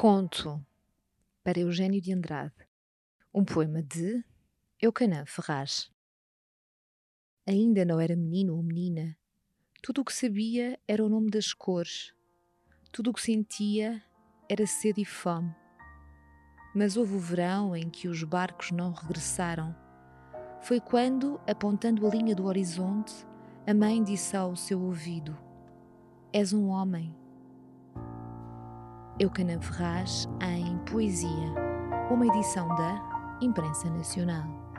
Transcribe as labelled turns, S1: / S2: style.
S1: Conto para Eugênio de Andrade, um poema de Eucanã Ferraz. Ainda não era menino ou menina, tudo o que sabia era o nome das cores, tudo o que sentia era sede e fome. Mas houve o verão em que os barcos não regressaram. Foi quando, apontando a linha do horizonte, a mãe disse ao seu ouvido: És um homem Eucanã Ferraz em Poesia, uma edição da Imprensa Nacional.